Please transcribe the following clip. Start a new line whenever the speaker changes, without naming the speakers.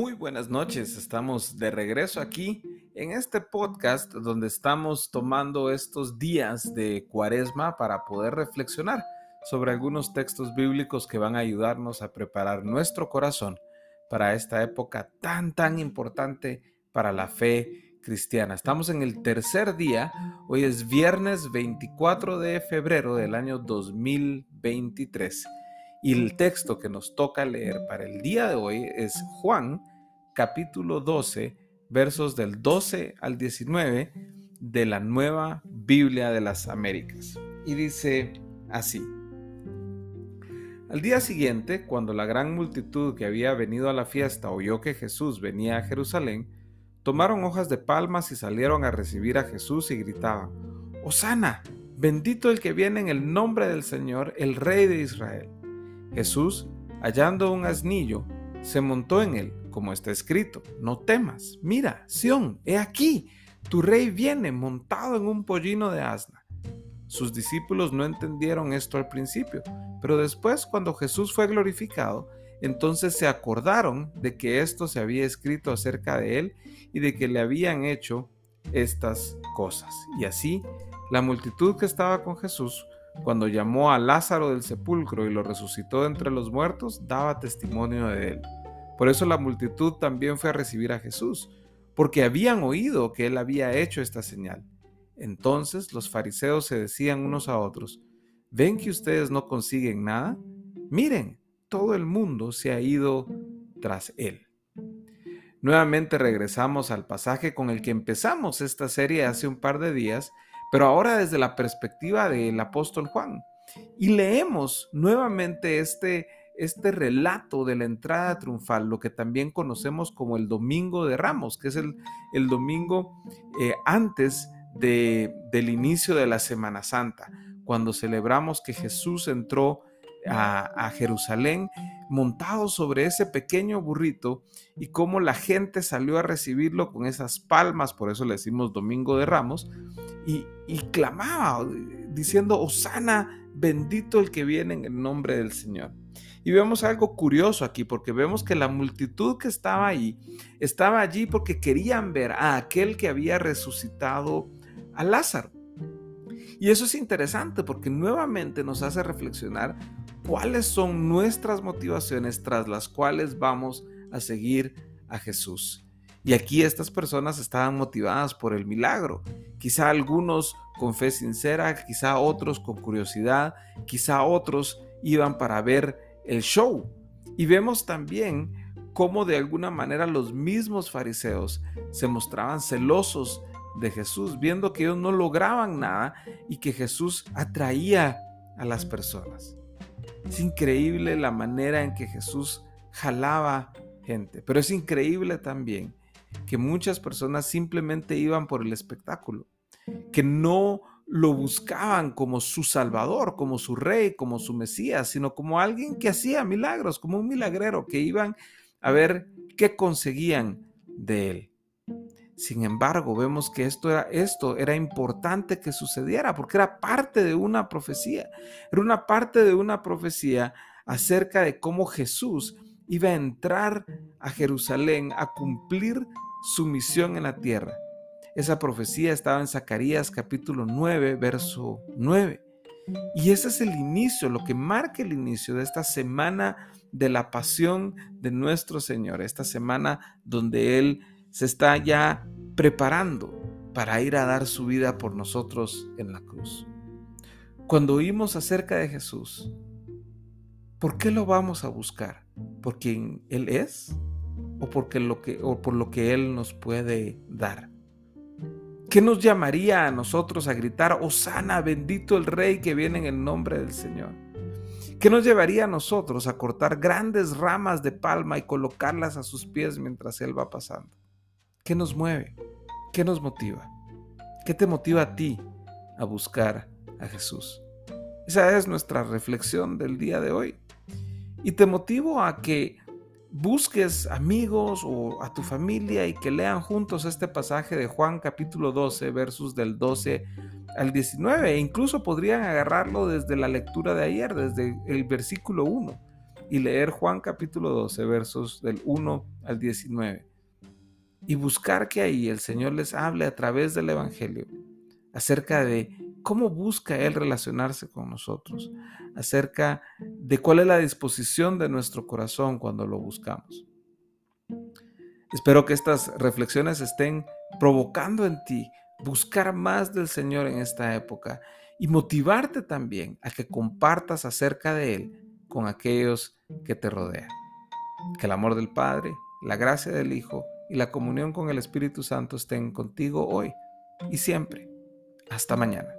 Muy buenas noches, estamos de regreso aquí en este podcast donde estamos tomando estos días de cuaresma para poder reflexionar sobre algunos textos bíblicos que van a ayudarnos a preparar nuestro corazón para esta época tan, tan importante para la fe cristiana. Estamos en el tercer día, hoy es viernes 24 de febrero del año 2023. Y el texto que nos toca leer para el día de hoy es Juan capítulo 12, versos del 12 al 19 de la nueva Biblia de las Américas. Y dice así. Al día siguiente, cuando la gran multitud que había venido a la fiesta oyó que Jesús venía a Jerusalén, tomaron hojas de palmas y salieron a recibir a Jesús y gritaban, Hosana, bendito el que viene en el nombre del Señor, el Rey de Israel. Jesús, hallando un asnillo, se montó en él, como está escrito, no temas, mira, Sión, he aquí, tu rey viene montado en un pollino de asna. Sus discípulos no entendieron esto al principio, pero después cuando Jesús fue glorificado, entonces se acordaron de que esto se había escrito acerca de él y de que le habían hecho estas cosas. Y así, la multitud que estaba con Jesús, cuando llamó a Lázaro del sepulcro y lo resucitó entre los muertos, daba testimonio de él. Por eso la multitud también fue a recibir a Jesús, porque habían oído que él había hecho esta señal. Entonces los fariseos se decían unos a otros, ¿ven que ustedes no consiguen nada? Miren, todo el mundo se ha ido tras él. Nuevamente regresamos al pasaje con el que empezamos esta serie hace un par de días, pero ahora desde la perspectiva del apóstol Juan. Y leemos nuevamente este, este relato de la entrada triunfal, lo que también conocemos como el Domingo de Ramos, que es el, el domingo eh, antes de, del inicio de la Semana Santa, cuando celebramos que Jesús entró a, Jerusalén montado sobre ese pequeño burrito y cómo la gente salió a recibirlo con esas palmas, por eso le decimos Domingo de Ramos, y, clamaba diciendo, Osana, bendito el que viene en el nombre del Señor. Y vemos algo curioso aquí, porque vemos que la multitud que estaba ahí, estaba allí porque querían ver a aquel que había resucitado a Lázaro. Y eso es interesante porque nuevamente nos hace reflexionar cuáles son nuestras motivaciones tras las cuales vamos a seguir a Jesús. Y aquí estas personas estaban motivadas por el milagro. Quizá algunos con fe sincera, quizá otros con curiosidad, quizá otros iban para ver el show. Y vemos también cómo de alguna manera los mismos fariseos se mostraban celosos de Jesús, viendo que ellos no lograban nada y que Jesús atraía a las personas. Es increíble la manera en que Jesús jalaba gente, pero es increíble también que muchas personas simplemente iban por el espectáculo, que no lo buscaban como su salvador, como su rey, como su mesías, sino como alguien que hacía milagros, como un milagrero, que iban a ver qué conseguían de él. Sin embargo, vemos que esto era, esto era importante que sucediera porque era parte de una profecía. Era una parte de una profecía acerca de cómo Jesús iba a entrar a Jerusalén a cumplir su misión en la tierra. Esa profecía estaba en Zacarías capítulo 9, verso 9. Y ese es el inicio, lo que marca el inicio de esta semana de la pasión de nuestro Señor, esta semana donde Él se está ya preparando para ir a dar su vida por nosotros en la cruz. Cuando oímos acerca de Jesús, ¿por qué lo vamos a buscar? ¿Por quien Él es? ¿O, lo que, o por lo que Él nos puede dar? ¿Qué nos llamaría a nosotros a gritar, Osana, bendito el Rey que viene en el nombre del Señor? ¿Qué nos llevaría a nosotros a cortar grandes ramas de palma y colocarlas a sus pies mientras Él va pasando? ¿Qué nos mueve? ¿Qué nos motiva? ¿Qué te motiva a ti a buscar a Jesús? Esa es nuestra reflexión del día de hoy. Y te motivo a que busques amigos o a tu familia y que lean juntos este pasaje de Juan capítulo 12, versos del 12 al 19. E incluso podrían agarrarlo desde la lectura de ayer, desde el versículo 1 y leer Juan capítulo 12, versos del 1 al 19. Y buscar que ahí el Señor les hable a través del Evangelio acerca de cómo busca Él relacionarse con nosotros, acerca de cuál es la disposición de nuestro corazón cuando lo buscamos. Espero que estas reflexiones estén provocando en ti buscar más del Señor en esta época y motivarte también a que compartas acerca de Él con aquellos que te rodean. Que el amor del Padre, la gracia del Hijo y la comunión con el Espíritu Santo estén contigo hoy y siempre. Hasta mañana.